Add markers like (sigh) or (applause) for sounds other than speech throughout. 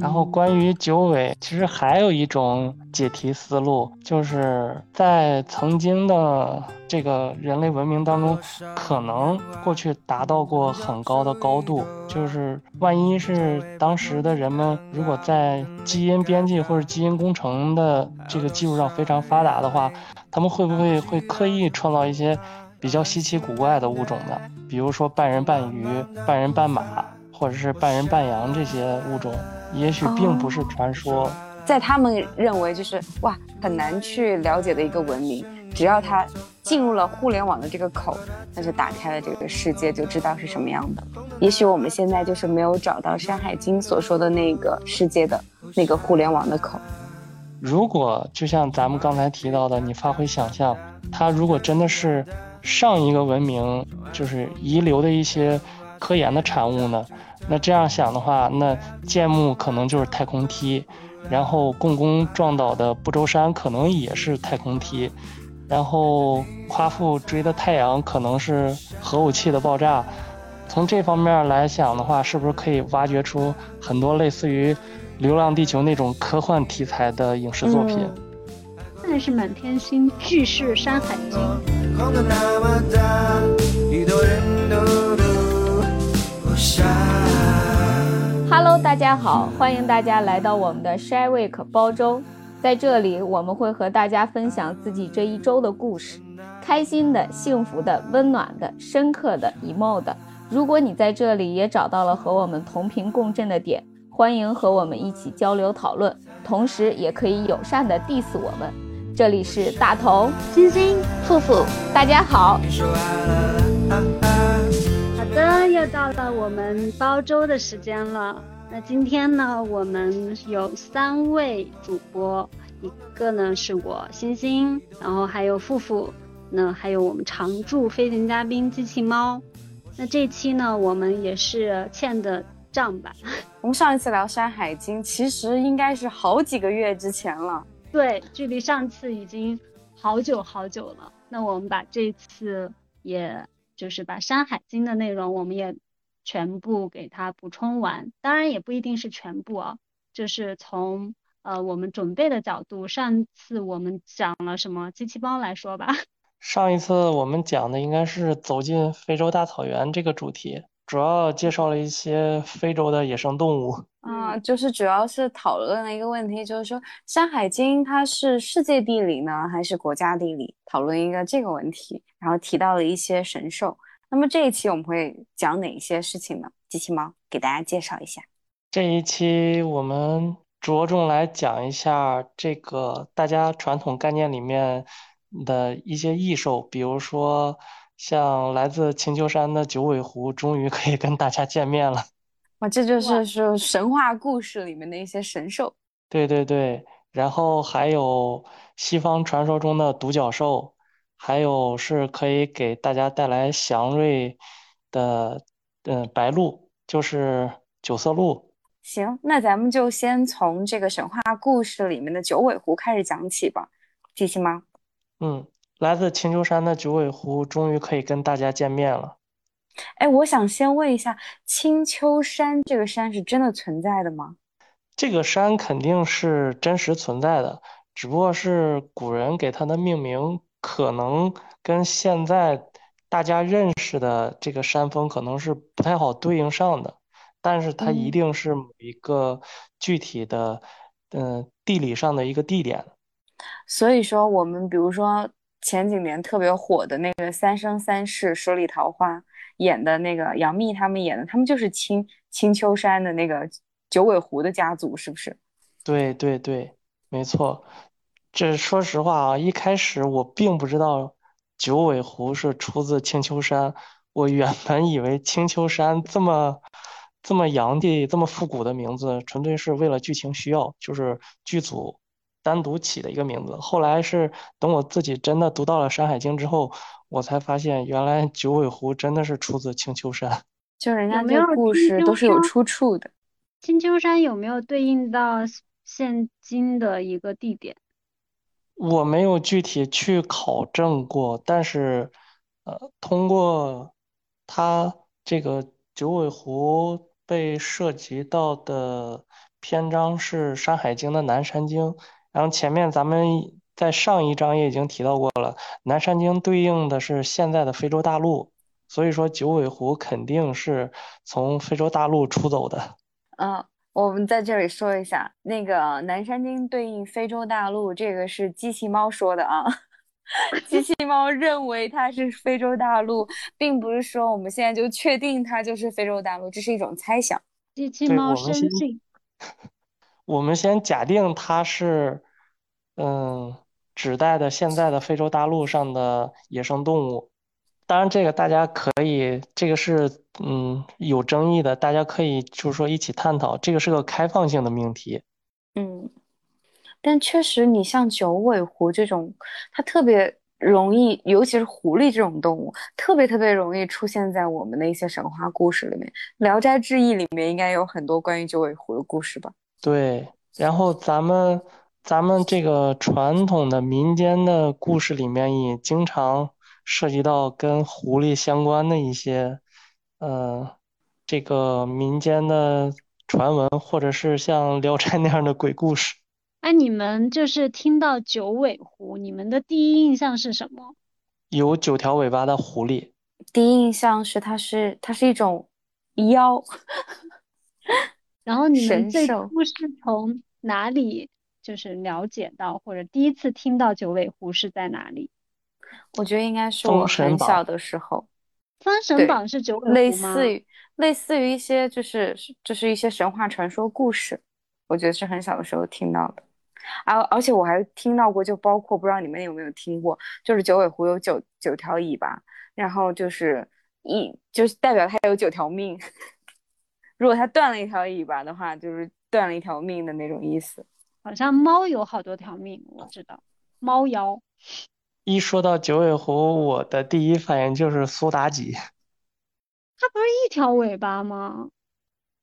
然后关于九尾，其实还有一种解题思路，就是在曾经的这个人类文明当中，可能过去达到过很高的高度。就是万一是当时的人们，如果在基因编辑或者基因工程的这个技术上非常发达的话，他们会不会会刻意创造一些比较稀奇古怪的物种呢？比如说半人半鱼、半人半马，或者是半人半羊这些物种。也许并不是传说，在他们认为就是哇很难去了解的一个文明，只要它进入了互联网的这个口，那就打开了这个世界，就知道是什么样的。也许我们现在就是没有找到《山海经》所说的那个世界的那个互联网的口。如果就像咱们刚才提到的，你发挥想象，它如果真的是上一个文明就是遗留的一些科研的产物呢？那这样想的话，那建木可能就是太空梯，然后共工撞倒的不周山可能也是太空梯，然后夸父追的太阳可能是核武器的爆炸。从这方面来想的话，是不是可以挖掘出很多类似于《流浪地球》那种科幻题材的影视作品？那是满天星，巨是山海经。Hello，大家好，欢迎大家来到我们的 Share Week 包周，在这里我们会和大家分享自己这一周的故事，开心的、幸福的、温暖的、深刻的、emo 的。如果你在这里也找到了和我们同频共振的点，欢迎和我们一起交流讨论，同时也可以友善的 diss 我们。这里是大头、星星、富富，大家好。的又到了我们煲粥的时间了。那今天呢，我们有三位主播，一个呢是我星星，然后还有富富，那还有我们常驻飞行嘉宾机器猫。那这期呢，我们也是欠的账吧。(laughs) 我们上一次聊《山海经》，其实应该是好几个月之前了。对，距离上次已经好久好久了。那我们把这次也。就是把《山海经》的内容，我们也全部给它补充完。当然也不一定是全部啊，就是从呃我们准备的角度，上次我们讲了什么机器猫来说吧。(laughs) 上一次我们讲的应该是走进非洲大草原这个主题。主要介绍了一些非洲的野生动物啊，就是主要是讨论了一个问题，就是说《山海经》它是世界地理呢，还是国家地理？讨论一个这个问题，然后提到了一些神兽。那么这一期我们会讲哪一些事情呢？机器猫给大家介绍一下。这一期我们着重来讲一下这个大家传统概念里面的一些异兽，比如说。像来自青丘山的九尾狐终于可以跟大家见面了，哇，这就是说神话故事里面的一些神兽。对对对，然后还有西方传说中的独角兽，还有是可以给大家带来祥瑞的，嗯，白鹿，就是九色鹿。行，那咱们就先从这个神话故事里面的九尾狐开始讲起吧，继续吗？嗯。来自青丘山的九尾狐终于可以跟大家见面了。哎，我想先问一下，青丘山这个山是真的存在的吗？这个山肯定是真实存在的，只不过是古人给它的命名可能跟现在大家认识的这个山峰可能是不太好对应上的，但是它一定是某一个具体的，嗯，地理上的一个地点。所以说，我们比如说。前几年特别火的那个《三生三世十里桃花》演的那个杨幂他们演的，他们就是青青丘山的那个九尾狐的家族，是不是？对对对，没错。这说实话啊，一开始我并不知道九尾狐是出自青丘山，我原本以为青丘山这么这么洋气、这么复古的名字，纯粹是为了剧情需要，就是剧组。单独起的一个名字，后来是等我自己真的读到了《山海经》之后，我才发现原来九尾狐真的是出自青丘山。(laughs) 就人家这故事都是有出处的。青丘山有没有对应到现今的一个地点？我没有具体去考证过，但是呃，通过它这个九尾狐被涉及到的。篇章是《山海经》的南山经，然后前面咱们在上一章也已经提到过了，南山经对应的是现在的非洲大陆，所以说九尾狐肯定是从非洲大陆出走的。嗯，我们在这里说一下，那个南山经对应非洲大陆，这个是机器猫说的啊。(laughs) 机器猫认为它是非洲大陆，并不是说我们现在就确定它就是非洲大陆，这是一种猜想。机器猫生信。(laughs) 我们先假定它是，嗯，指代的现在的非洲大陆上的野生动物。当然，这个大家可以，这个是嗯有争议的，大家可以就是说一起探讨。这个是个开放性的命题。嗯。但确实，你像九尾狐这种，它特别容易，尤其是狐狸这种动物，特别特别容易出现在我们的一些神话故事里面。《聊斋志异》里面应该有很多关于九尾狐的故事吧？对，然后咱们咱们这个传统的民间的故事里面也经常涉及到跟狐狸相关的一些，呃，这个民间的传闻，或者是像《聊斋》那样的鬼故事。哎，你们就是听到九尾狐，你们的第一印象是什么？有九条尾巴的狐狸。第一印象是它是它是一种妖。(laughs) 然后你们这故事从哪里就是了解到，或者第一次听到九尾狐是在哪里？我觉得应该是我很小的时候。封神榜是九尾狐类似于类似于一些就是就是一些神话传说故事，我觉得是很小的时候听到的。而而且我还听到过，就包括不知道你们有没有听过，就是九尾狐有九九条尾巴，然后就是一就是代表它有九条命。(laughs) 如果它断了一条尾巴的话，就是断了一条命的那种意思。好像猫有好多条命，我知道猫妖。一说到九尾狐，我的第一反应就是苏妲己。(laughs) 它不是一条尾巴吗？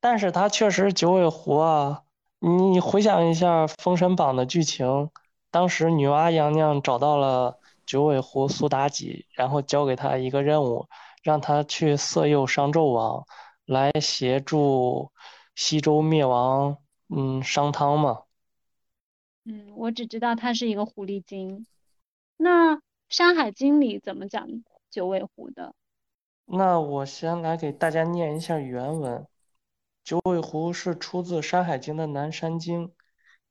但是它确实九尾狐啊。你回想一下《封神榜》的剧情，当时女娲娘娘找到了九尾狐苏妲己，然后交给她一个任务，让她去色诱商纣王，来协助西周灭亡，嗯，商汤嘛。嗯，我只知道它是一个狐狸精。那《山海经》里怎么讲九尾狐的？那我先来给大家念一下原文。九尾狐是出自《山海经》的南山经，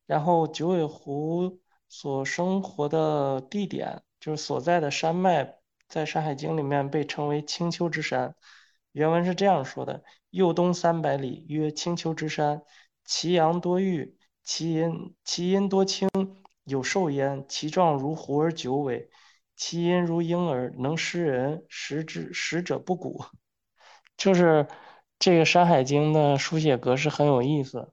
然后九尾狐所生活的地点就是所在的山脉，在《山海经》里面被称为青丘之山。原文是这样说的：右东三百里，曰青丘之山，其阳多玉，其音其音多清，有兽焉，其状如狐而九尾，其音如婴儿，能食人，食之食者不蛊。(laughs) 就是。这个《山海经》的书写格式很有意思，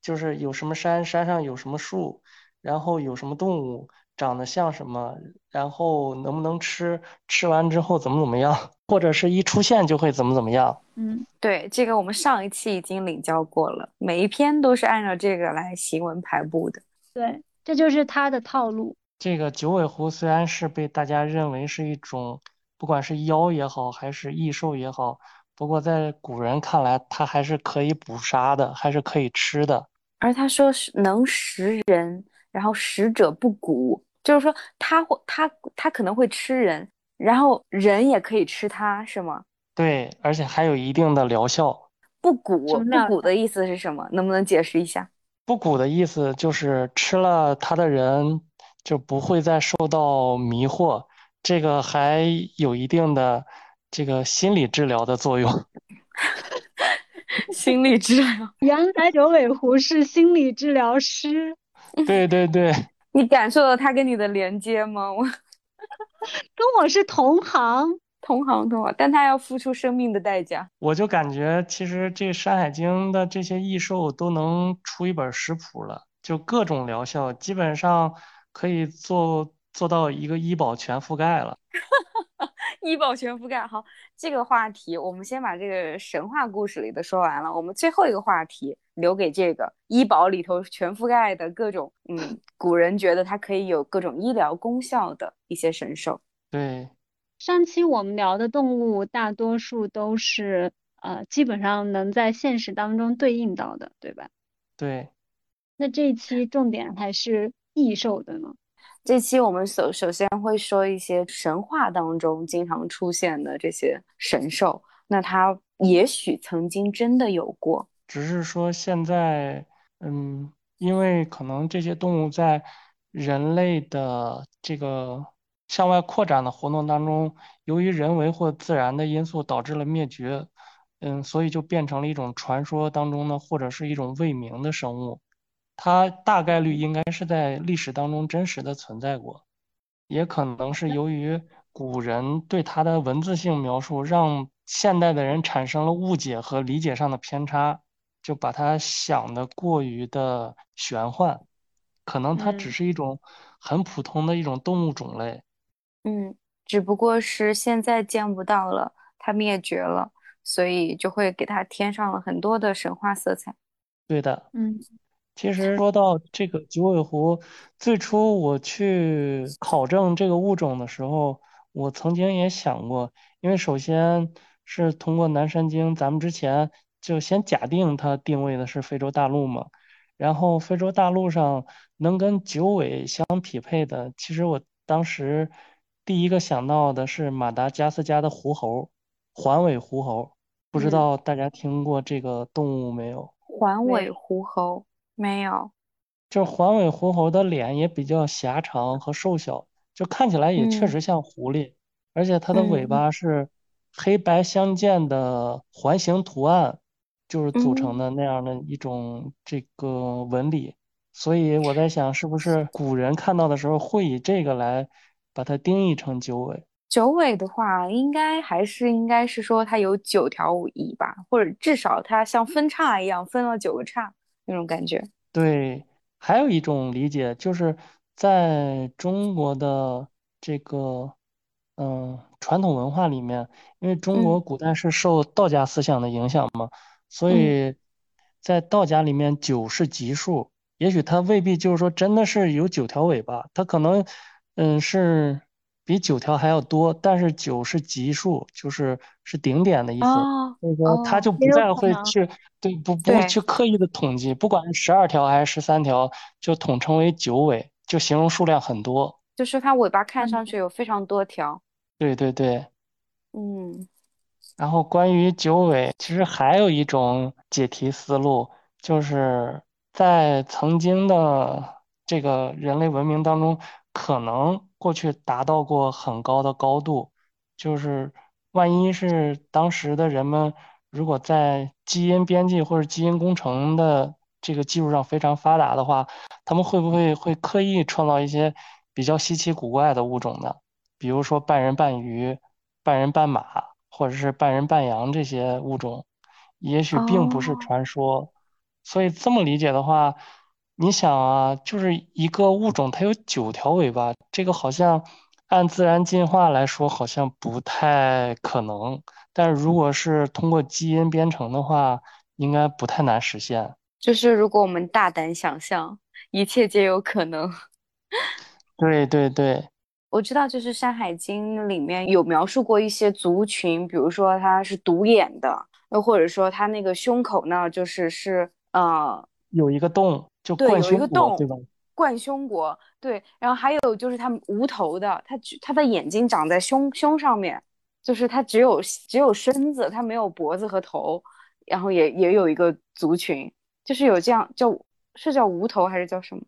就是有什么山，山上有什么树，然后有什么动物，长得像什么，然后能不能吃，吃完之后怎么怎么样，或者是一出现就会怎么怎么样。嗯，对，这个我们上一期已经领教过了，每一篇都是按照这个来行文排布的。对，这就是他的套路。这个九尾狐虽然是被大家认为是一种，不管是妖也好，还是异兽也好。不过在古人看来，它还是可以捕杀的，还是可以吃的。而他说是能食人，然后食者不蛊，就是说它会，它它可能会吃人，然后人也可以吃它，是吗？对，而且还有一定的疗效。不蛊，不蛊的意思是什么？能不能解释一下？不蛊的意思就是吃了它的人就不会再受到迷惑，这个还有一定的。这个心理治疗的作用，(laughs) 心理治疗。原来九尾狐是心理治疗师。对对对，你感受到他跟你的连接吗？我 (laughs) 跟我是同行，同行同行，但他要付出生命的代价。我就感觉，其实这《山海经》的这些异兽都能出一本食谱了，就各种疗效，基本上可以做做到一个医保全覆盖了。(laughs) 医保全覆盖，好，这个话题我们先把这个神话故事里的说完了，我们最后一个话题留给这个医保里头全覆盖的各种，嗯，古人觉得它可以有各种医疗功效的一些神兽。对，上期我们聊的动物大多数都是，呃，基本上能在现实当中对应到的，对吧？对，那这一期重点还是异兽的呢？这期我们首首先会说一些神话当中经常出现的这些神兽，那它也许曾经真的有过，只是说现在，嗯，因为可能这些动物在人类的这个向外扩展的活动当中，由于人为或自然的因素导致了灭绝，嗯，所以就变成了一种传说当中的或者是一种未明的生物。它大概率应该是在历史当中真实的存在过，也可能是由于古人对它的文字性描述，让现代的人产生了误解和理解上的偏差，就把它想的过于的玄幻，可能它只嗯是一种很普通的一种动物种类。嗯，只不过是现在见不到了，它灭绝了，所以就会给它添上了很多的神话色彩。对的。嗯其实说到这个九尾狐，最初我去考证这个物种的时候，我曾经也想过，因为首先是通过南山经，咱们之前就先假定它定位的是非洲大陆嘛，然后非洲大陆上能跟九尾相匹配的，其实我当时第一个想到的是马达加斯加的狐猴，环尾狐猴，不知嗯，道大家听过这个动物没有？环尾狐猴没有。就是环尾狐猴的脸也比较狭长和瘦小，就看起来也确嗯实像狐狸，而且它的尾嗯巴是黑白相间的环形图案，就是组成嗯，的那样的一种这个纹理。所以我在想，是不是古人看到的时候会以这个来把它定义成九尾？九尾的话，应该还是应该是说它有九条尾巴，或者至少它像分叉一样分了九个叉那种感觉。对，还有一种理解就是在中国的这个嗯传统文化里面，因为中国嗯古代是受道家思想的影响嘛，所嗯以在道家里面九是吉数，也许它未必就是说真的是有九条尾巴，它可能嗯是比九条还要多，但是九是级数，就是是顶点的意思。哦所以说他哦，就不再。会去对不不会，去刻意的统计，不管是十二条还是十三条，就统称为九尾，就形容数量很多。就是它尾巴看嗯上去有非常多条。对对对。嗯然后关于九尾，其实还有一种解题思路，就是在曾经的这个人类文明当中，可能过去达到过很高的高度，就是万一是当时的人们如果在基因编辑或者基因工程的这个技术上非常发达的话，他们会不会会刻意创造一些比较稀奇古怪的物种呢？比如说半人半鱼。半人半马或者是半人半羊这些物种，也许并不是哦，传说。所以这么理解的话，你想啊，就是一个物种它有九条尾巴，这个好像按自然进化来说好像不太可能，但是如果是通过基因编程的话，应该不太难实现。就是如果我们大胆想象，一切皆有可能。(laughs) 对对对。我知道，就是《山海经》里面有描述过一些族群，比如说它是独眼的，又或者说它那个胸口呢，就是是呃，有一个洞，就对，有一个洞，吧？冠胸国，对。然后还有就是它无头的，它只它的眼睛长在胸胸上面，就是它只有只有身子，它没有脖子和头。然后也也有一个族群，就是有这样叫是叫无头还是叫什么？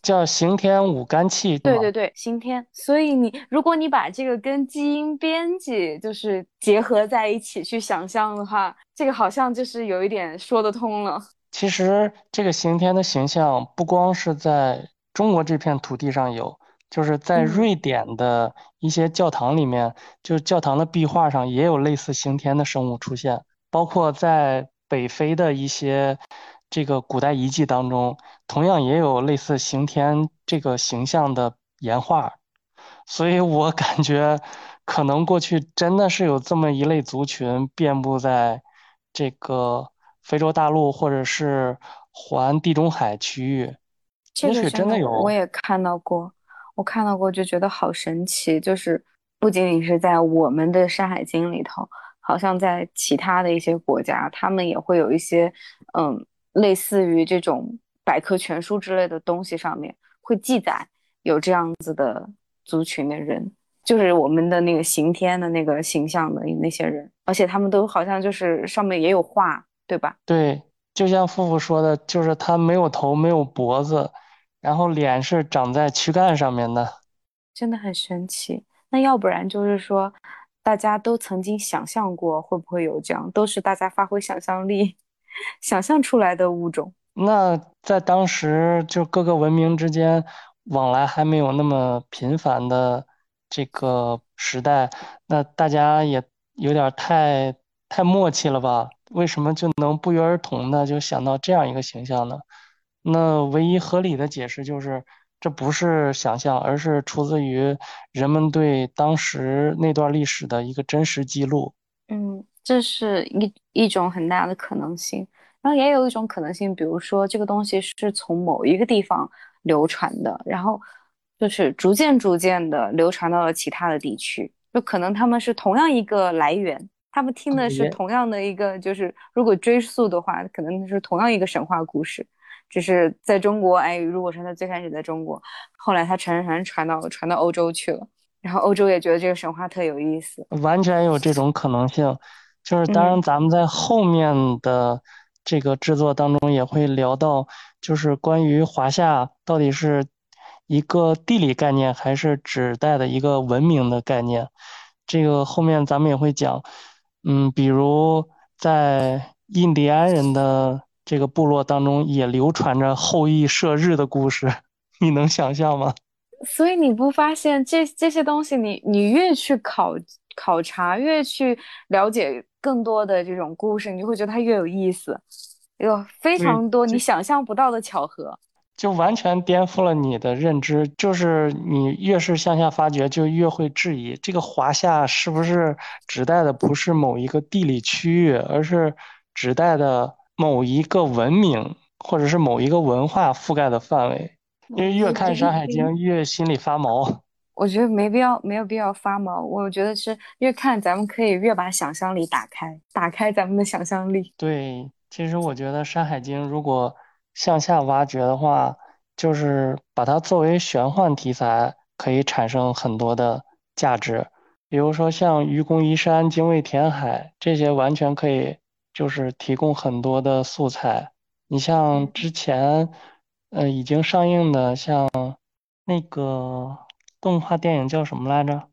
叫刑天五干气，对对对，刑天。所以你如果你把这个跟基因编辑就是结合在一起去想象的话，这个好像就是有一点说得通了。其实这个刑天的形象不光是在中国这片土地上有，就是在嗯瑞典的一些教堂里面，就是教堂的壁画上也有类似刑天的生物出现，包括在北非的一些这个古代遗迹当中，同样也有类似刑天这个形象的岩画。所以我感觉，可能过去真的是有这么一类族群遍布在这个非洲大陆或者是环地中海区域，这也许个真的有。我也看到过，我看到过就觉得好神奇，就是不仅仅是在我们的《山海经》里头，好像在其他的一些国家，他们也会有一些嗯类似于这种百科全书之类的东西上面会记载有这样子的族群的人，就是我们的那个刑天的那个形象的那些人，而且他们都好像就是上面也有画，对吧？对，就像富富说的，就是他没有头，没有脖子，然后脸是长在躯干上面的，真的很神奇。那要不然就是说，大家都曾经想象过会不会有这样，都是大家发挥想象力 (laughs) 想象出来的物种。那在当时就各个文明之间往来还没有那么频繁的这个时代，那大家也有点太太默契了吧？为什么就能不约而同的就想到这样一个形象呢？那唯一合理的解释就是。这不是想象，而是出自于人们对当时那段历史的一个真实记录。嗯，这是一一种很大的可能性。然后也有一种可能性，比如说这个东西是从某一个地方流传的，然后就是逐渐逐渐的流传到了其他的地区。就可能他们是同样一个来源，他们听的是同样的一个，就是如果追溯的话，可能是同样一个神话故事。只是在中国，哎，如果说他最开始在中国，后来他传传传到传到欧洲去了，然后欧洲也觉得这个神话特有意思，完全有这种可能性。就是当然，咱们在后面的这个制作当中也会聊到，就是关于华夏到底是一个地理概念，还是指代的一个文明的概念。这个后面咱们也会讲，嗯，比如在印第安人的。这个部落当中也流传着后羿射日的故事，你能想象吗？(laughs) 所以你不发现这这些东西，你你越去考考察，越去了解更多的这种故事，你就会觉得它越有意思，有非常多你想象不到的巧合，就完全颠覆了你的认知。就是你越是向下发掘，就越会质疑这个华夏是不是指代的不是某一个地理区域，而是指代的。某一个文明，或者是某一个文化覆盖的范围，因为越看《山海经》越心里发毛。我觉得没必要，没有必要发毛。我觉得是越看，咱们可以越把想象力打开，打开咱们的想象力。对，其实我觉得《山海经》如果向下挖掘的话，就是把它作为玄幻题材，可以产生很多的价值。比如说像愚公移山、精卫填海这些，完全可以。就是提供很多的素材，你像之前，呃，已经上映的像那个动画电影叫什么来着？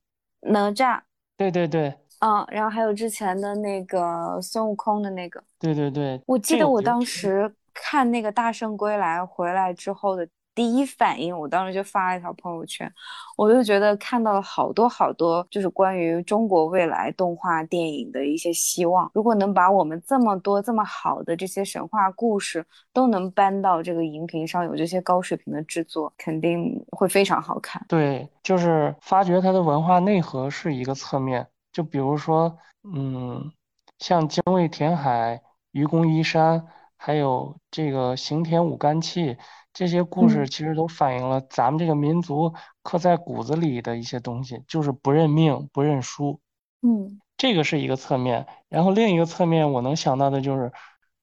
哪吒。对对对。嗯，然后还有之前的那个孙悟空的那个。对对对。我记得我当时看那个《大圣归来》回来之后的。第一反应，我当时就发了一条朋友圈，我就觉得看到了好多好多，就是关于中国未来动画电影的一些希望。如果能把我们这么多这么好的这些神话故事都能搬到这个荧屏上，有这些高水平的制作，肯定会非常好看。对，就是发掘它的文化内核是一个侧面。就比如说，嗯，像精卫填海、愚公移山，还有这个刑天舞干气。这些故事其实都反映了咱们这个民族刻在骨子里的一些东西，就是不认命、不认输。嗯，这个是一个侧面。然后另一个侧面，我能想到的就是，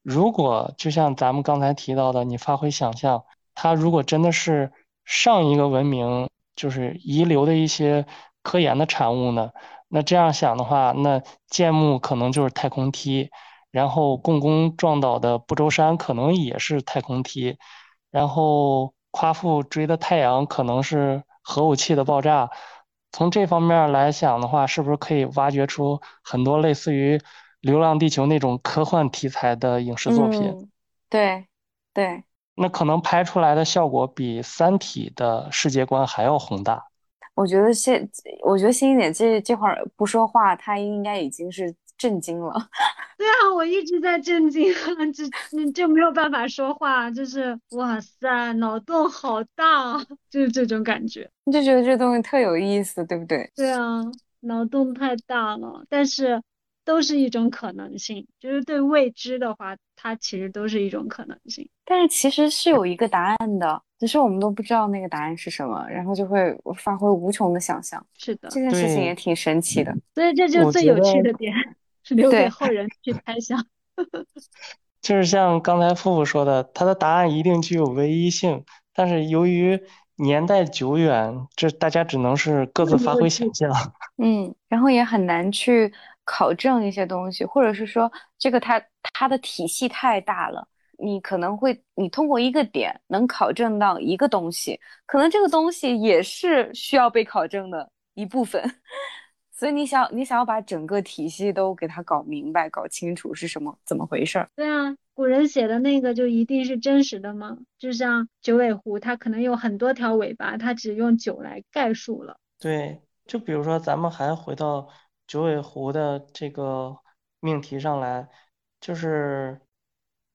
如果就像咱们刚才提到的，你发挥想象，它如果真的是上一个文明就是遗留的一些科研的产物呢？那这样想的话，那建木可能就是太空梯，然后共工撞倒的不周山可能也是太空梯。然后夸父追的太阳可能是核武器的爆炸，从这方面来想的话，是不是可以挖掘出很多类似于《流浪地球》那种科幻题材的影视作品？对，对。那可能拍出来的效果比《三体》的世界观还要宏大。我觉得现，我觉得星姐这这会儿不说话，她应该已经是。震惊了，对啊，我一直在震惊，就就没有办法说话，就是哇塞，脑洞好大，就是这种感觉，你就觉得这东西特有意思，对不对？对啊，脑洞太大了，但是都是一种可能性，就是对未知的话，它其实都是一种可能性，但是其实是有一个答案的，只是我们都不知道那个答案是什么，然后就会发挥无穷的想象。是的，这件事情也挺神奇的，所以这就是最有趣的点。是留给后人去猜想。(laughs) (laughs) 就是像刚才富富说的，他的答案一定具有唯一性，但是由于年代久远，这大家只能是各自发挥想象。(laughs) 嗯，然后也很难去考证一些东西，或者是说这个它它的体系太大了，你可能会你通过一个点能考证到一个东西，可能这个东西也是需要被考证的一部分。所以你想你想要把整个体系都给它搞明白、搞清楚是什么怎么回事儿？对啊，古人写的那个就一定是真实的吗？就像九尾狐，它可能有很多条尾巴，它只用九来概述了。对，就比如说咱们还回到九尾狐的这个命题上来，就是，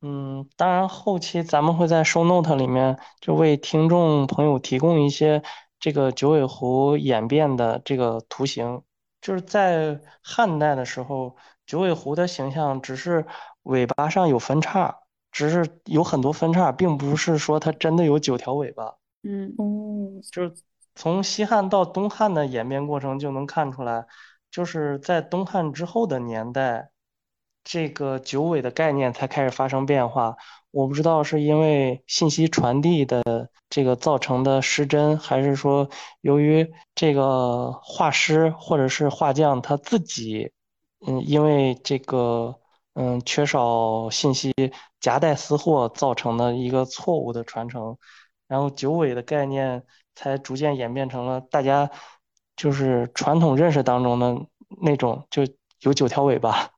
嗯，当然后期咱们会在 show note 里面就为听众朋友提供一些这个九尾狐演变的这个图形。就是在汉代的时候，九尾狐的形象只是尾巴上有分叉，只是有很多分叉，并不是说它真的有九条尾巴。嗯嗯，就是从西汉到东汉的演变过程就能看出来，就是在东汉之后的年代，这个九尾的概念才开始发生变化。我不知道是因为信息传递的这个造成的失真，还是说由于这个画师或者是画匠他自己，嗯，因为这个嗯缺少信息夹带私货造成的一个错误的传承，然后九尾的概念才逐渐演变成了大家就是传统认识当中的那种，就有九条尾巴。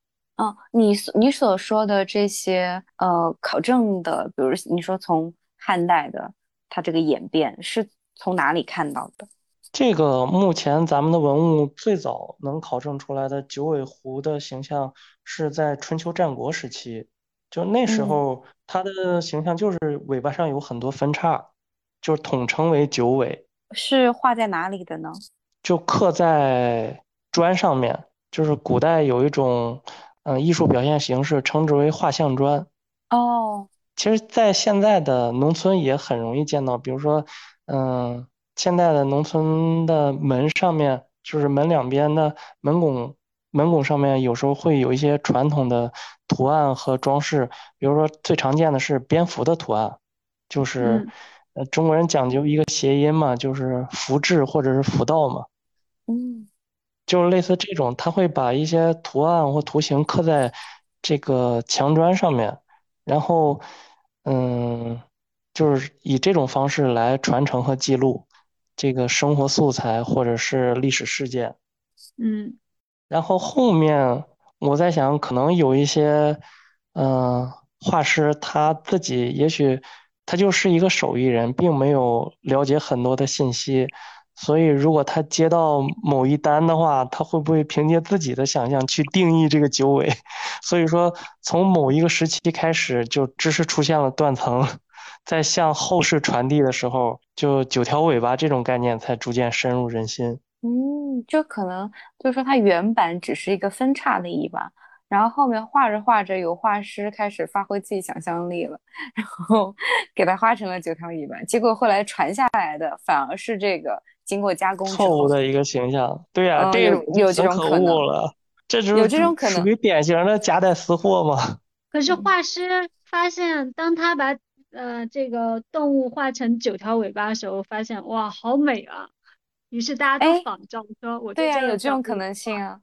嗯，你你所说的这些呃考证的，比如你说从汉代的它这个演变是从哪里看到的？这个目前咱们的文物最早能考证出来的九尾狐的形象是在春秋战国时期，就那时候它的形象就是尾巴上有很多分叉，就是统称为九尾。是画在哪里的呢？就刻在砖上面，就是古代有一种。嗯，艺术表现形式称之为画像砖。哦，其实，在现在的农村也很容易见到，比如说，嗯，现在的农村的门上面，就是门两边的门拱，门拱上面有时候会有一些传统的图案和装饰，比如说最常见的是蝙蝠的图案，就是，呃，中国人讲究一个谐音嘛，就是福至或者是福到嘛。嗯。就是类似这种，他会把一些图案或图形刻在这个墙砖上面，然后，嗯，就是以这种方式来传承和记录这个生活素材或者是历史事件。嗯，然后后面我在想，可能有一些，嗯，画师他自己也许他就是一个手艺人，并没有了解很多的信息。所以，如果他接到某一单的话，他会不会凭借自己的想象去定义这个九尾？(laughs) 所以说，从某一个时期开始，就知识出现了断层，在向后世传递的时候，就九条尾巴这种概念才逐渐深入人心。嗯，就可能就是说，它原版只是一个分叉的尾巴，然后后面画着画着，有画师开始发挥自己想象力了，然后 (laughs) 给它画成了九条尾巴。结果后来传下来的反而是这个。经过加工，错误的一个形象，对呀，这有有这种可能了，这有这种可能，属于典型的夹带私货吗？(laughs) 可是画师发现，当他把呃这个动物画成九条尾巴的时候，发现哇，好美啊！于是大家都仿照说，我对呀，有这种可能性啊。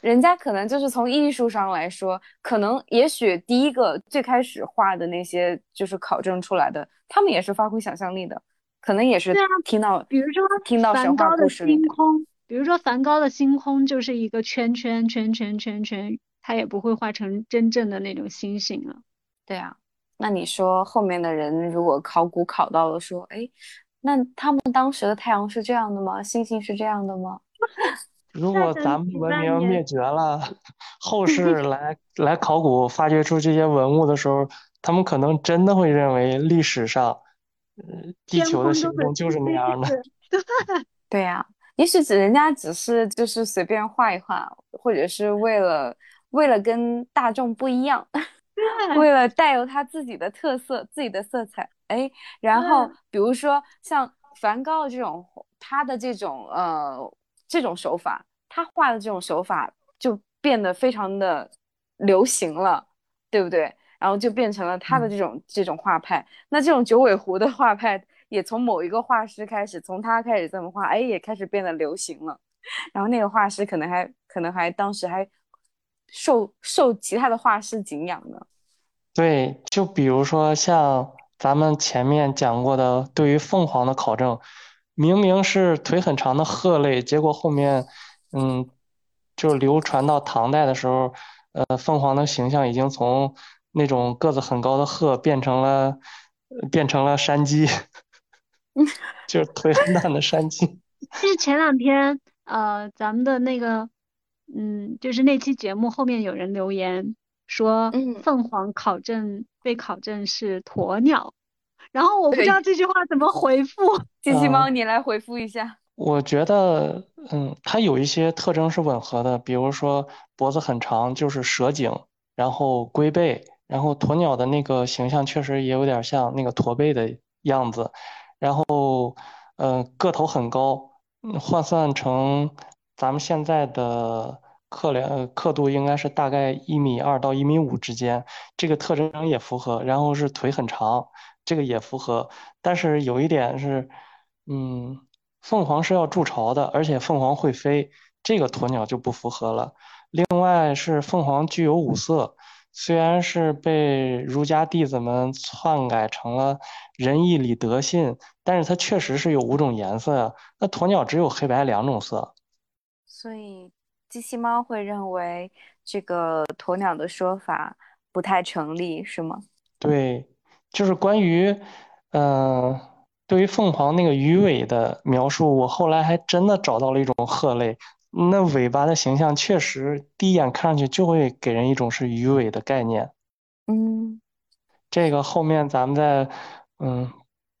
人家可能就是从艺术上来说，可能也许第一个最开始画的那些就是考证出来的，他们也是发挥想象力的。可能也是听到，比如说听到梵高的星空，比如说梵高的星空就是一个圈圈圈圈圈圈，他也不会画成真正的那种星星了。对啊，那你说后面的人如果考古考到了，说，哎，那他们当时的太阳是这样的吗？星星是这样的吗？(laughs) 如果咱们文明灭绝了，后 (laughs) 世来来考古发掘出这些文物的时候，他们可能真的会认为历史上。嗯，地球的形状就是那样的。(laughs) (laughs) 对呀，也许只人家只是就是随便画一画，或者是为了为了跟大众不一样，(laughs) 为了带有他自己的特色、自己的色彩。哎，然后比如说像梵高的这种，他的这种呃这种手法，他画的这种手法就变得非常的流行了，对不对？然后就变成了他的这种这种画派。那这种九尾狐的画派也从某一个画师开始，从他开始这么画，哎，也开始变得流行了。然后那个画师可能还可能还当时还受受其他的画师敬仰呢。对，就比如说像咱们前面讲过的，对于凤凰的考证，明明是腿很长的鹤类，结果后面，嗯，就流传到唐代的时候，呃，凤凰的形象已经从那种个子很高的鹤变成了变成了山鸡，(laughs) 就是腿很短的山鸡。(laughs) 就是前两天，呃，咱们的那个，嗯，就是那期节目后面有人留言。说凤凰考证被考证是鸵鸟，然后我不知道这句话怎么回复。机器猫，你来回复一下。我觉得，嗯，它有一些特征是吻合的，比如说脖子很长，就是蛇颈，然后龟背，然后鸵鸟的那个形象确实也有点像那个驼背的样子，然后，呃，个头很高，换算成咱们现在的。克量刻度应该是大概一米二到一米五之间，这个特征也符合。然后是腿很长，这个也符合。但是有一点是，嗯，凤凰是要筑巢的，而且凤凰会飞，这个鸵鸟就不符合了。另外是凤凰具有五色，虽然是被儒家弟子们篡改成了仁义礼德信，但是它确实是有五种颜色呀。那鸵鸟只有黑白两种色，所以。机器猫会认为这个鸵鸟的说法不太成立，是吗？对，就是关于，嗯，对于凤凰那个鱼尾的描述，我后来还真的找到了一种鹤类，那尾巴的形象确实第一眼看上去就会给人一种是鱼尾的概念。嗯，这个后面咱们再，嗯，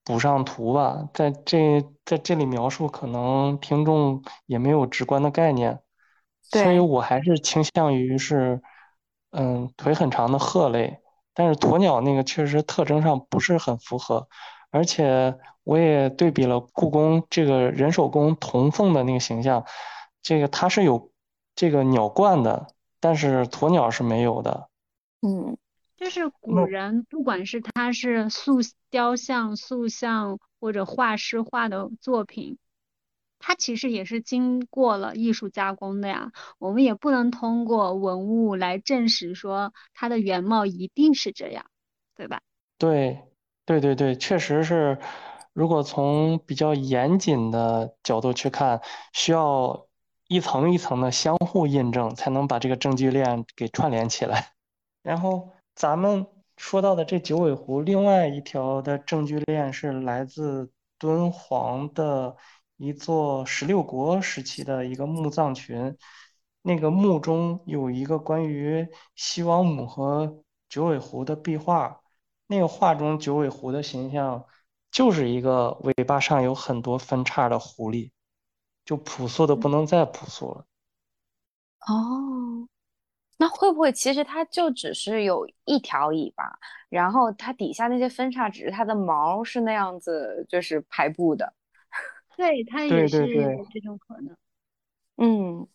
补上图吧，在这在这里描述，可能听众也没有直观的概念。所以我还是倾向于是，嗯，腿很长的鹤类，但是鸵鸟那个确实特征上不是很符合，而且我也对比了故宫这个人手工铜凤的那个形象，这个它是有这个鸟冠的，但是鸵鸟是没有的。嗯，就是古人不管是他是塑雕像、塑像或者画师画的作品。它其实也是经过了艺术加工的呀，我们也不能通过文物来证实说它的原貌一定是这样，对吧？对，对对对，确实是。如果从比较严谨的角度去看，需要一层一层的相互印证，才能把这个证据链给串联起来。然后咱们说到的这九尾狐，另外一条的证据链是来自敦煌的。一座十六国时期的一个墓葬群，那个墓中有一个关于西王母和九尾狐的壁画，那个画中九尾狐的形象就是一个尾巴上有很多分叉的狐狸，就朴素的不能再朴素了。哦，那会不会其实它就只是有一条尾巴，然后它底下那些分叉只是它的毛是那样子，就是排布的？(laughs) 对，它也是有这种可能。(laughs) 嗯，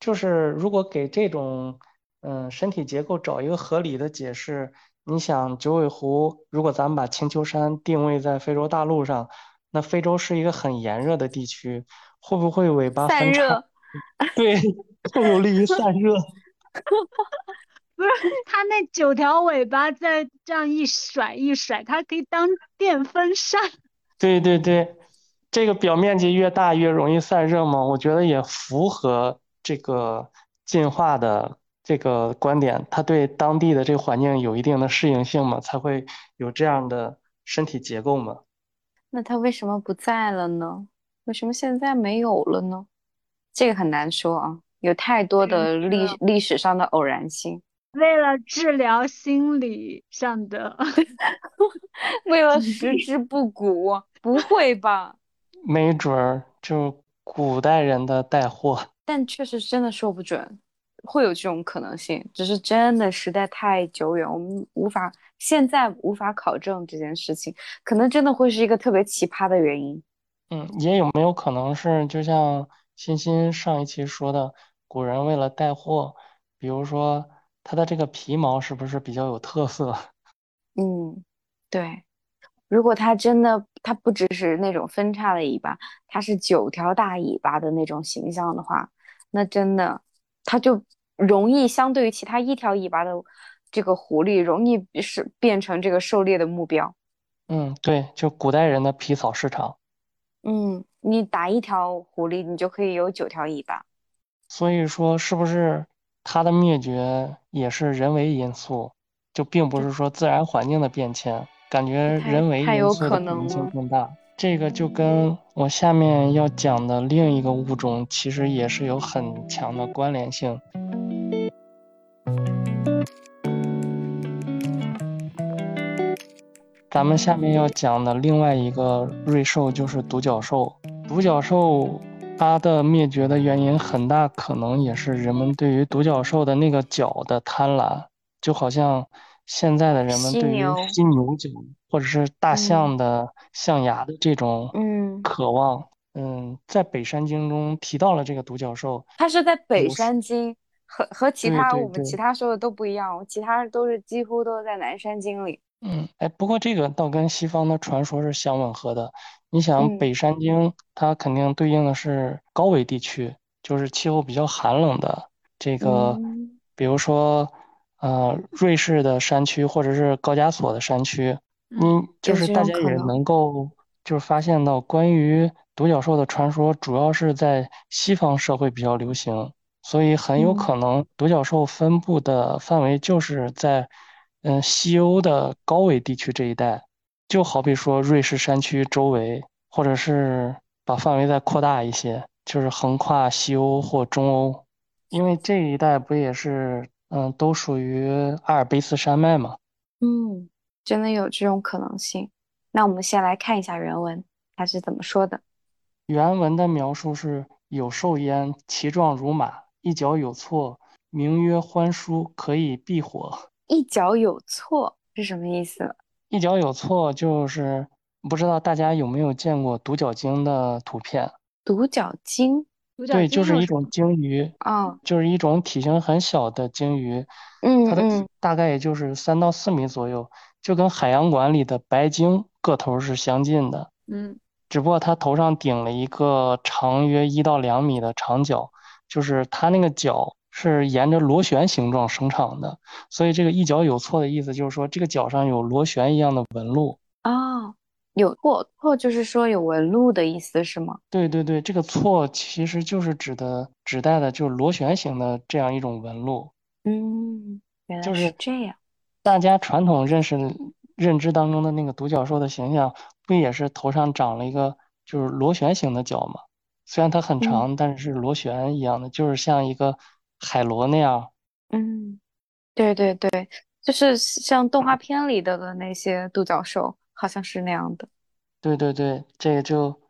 就是如果给这种嗯身体结构找一个合理的解释，你想九尾狐，如果咱们把青丘山定位在非洲大陆上，那非洲是一个很炎热的地区，会不会尾巴散热？对，更有利于散热。(laughs) 不是，它那九条尾巴在这样一甩一甩，它可以当电风扇。(laughs) 对对对。这个表面积越大越容易散热嘛？我觉得也符合这个进化的这个观点，它对当地的这个环境有一定的适应性嘛，才会有这样的身体结构嘛。那它为什么不在了呢？为什么现在没有了呢？这个很难说啊，有太多的历历史上的偶然性。(laughs) 为了治疗心理上的，(laughs) 为了食之不古，不会吧？(laughs) 没准儿就古代人的带货，但确实真的说不准，会有这种可能性。只是真的时代太久远，我们无法现在无法考证这件事情，可能真的会是一个特别奇葩的原因。嗯，也有没有可能是就像欣欣上一期说的，古人为了带货，比如说它的这个皮毛是不是比较有特色？(laughs) 嗯，对。如果它真的，它不只是那种分叉的尾巴，它是九条大尾巴的那种形象的话，那真的，它就容易相对于其他一条尾巴的这个狐狸，容易是变成这个狩猎的目标。嗯，对，就古代人的皮草市场。嗯，你打一条狐狸，你就可以有九条尾巴。所以说，是不是它的灭绝也是人为因素，就并不是说自然环境的变迁？感觉人为因素的可能性更大。这个就跟我下面要讲的另一个物种，其实也是有很强的关联性。咱们下面要讲的另外一个瑞兽就是独角兽。独角兽它的灭绝的原因，很大可能也是人们对于独角兽的那个角的贪婪，就好像现在的人们对于犀牛角或者是大象的象牙的这种渴望。嗯，在《北山经》中提到了这个独角兽，它是在《北山经》和和其他我们其他说的都不一样，其他都是几乎都是在《南山经》里。嗯，哎，不过这个倒跟西方的传说是相吻合的。你想，北山经它肯定对应的是高纬地区，就是气候比较寒冷的这个，比如说，呃，瑞士的山区或者是高加索的山区，嗯，就是大家也能够就是发现到关于独角兽的传说，主要是在西方社会比较流行，所以很有可能独角兽分布的范围就是在。嗯，西欧的高纬地区这一带，就好比说瑞士山区周围，或者是把范围再扩大一些，就是横跨西欧或中欧，因为这一带不也是嗯，都属于阿尔卑斯山脉嘛。嗯，真的有这种可能性。那我们先来看一下原文，它是怎么说的。原文的描述是：有兽焉，其状如马，一角有错，名曰欢舒，可以避火。一脚有错是什么意思？一脚有错就是不知道大家有没有见过独角鲸的图片？独角鲸，对，就是一种鲸鱼啊，就是一种体型很小的鲸鱼，嗯，它的大概也就是三到四米左右，就跟海洋馆里的白鲸个头是相近的，嗯，只不过它头上顶了一个长约一到两米的长角，就是它那个角。是沿着螺旋形状生长的，所以这个一角有错的意思就是说这个角上有螺旋一样的纹路啊，有错错就是说有纹路的意思是吗？对对对，这个错其实就是指的指代的就是螺旋形的这样一种纹路。嗯，原来是这样。大家传统认识认知当中的那个独角兽的形象，不也是头上长了一个就是螺旋形的角吗？虽然它很长，但是是螺旋一样的，就是像一个。海螺那样，嗯，对对对，就是像动画片里的的那些独角兽，好像是那样的。对对对，这个就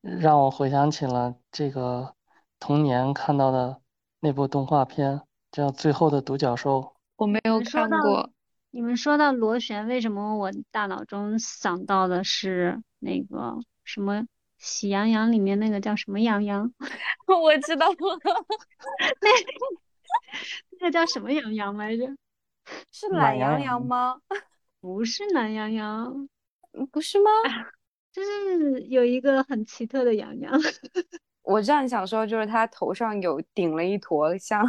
让我回想起了这个童年看到的那部动画片，叫《最后的独角兽》。我没有看过。你们说到螺旋，为什么我大脑中想到的是那个什么《喜羊羊》里面那个叫什么羊羊？(laughs) 我知道了，那那个叫什么羊羊来着？是懒羊羊吗？不是懒羊羊，不是吗？(laughs) 就是有一个很奇特的羊羊。(laughs) 我这样想说，就是它头上有顶了一坨像，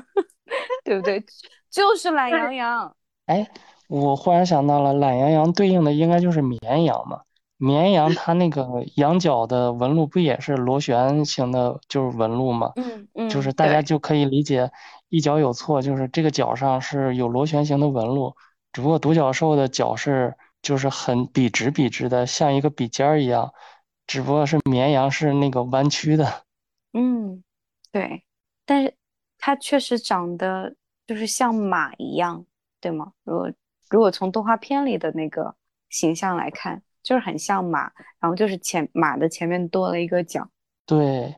对不对？就是懒羊羊。哎，我忽然想到了，懒羊羊对应的应该就是绵羊嘛。绵羊它那个羊角的纹路不也是螺旋形的，就是纹路吗？嗯嗯，就是大家就可以理解一角有错，就是这个角上是有螺旋形的纹路，只不过独角兽的角是就是很笔直笔直的，像一个笔尖儿一样，只不过是绵羊是那个弯曲的。(laughs) 嗯，对，但是它确实长得就是像马一样，对吗？如果如果从动画片里的那个形象来看。就是很像马，然后就是前马的前面多了一个角。对，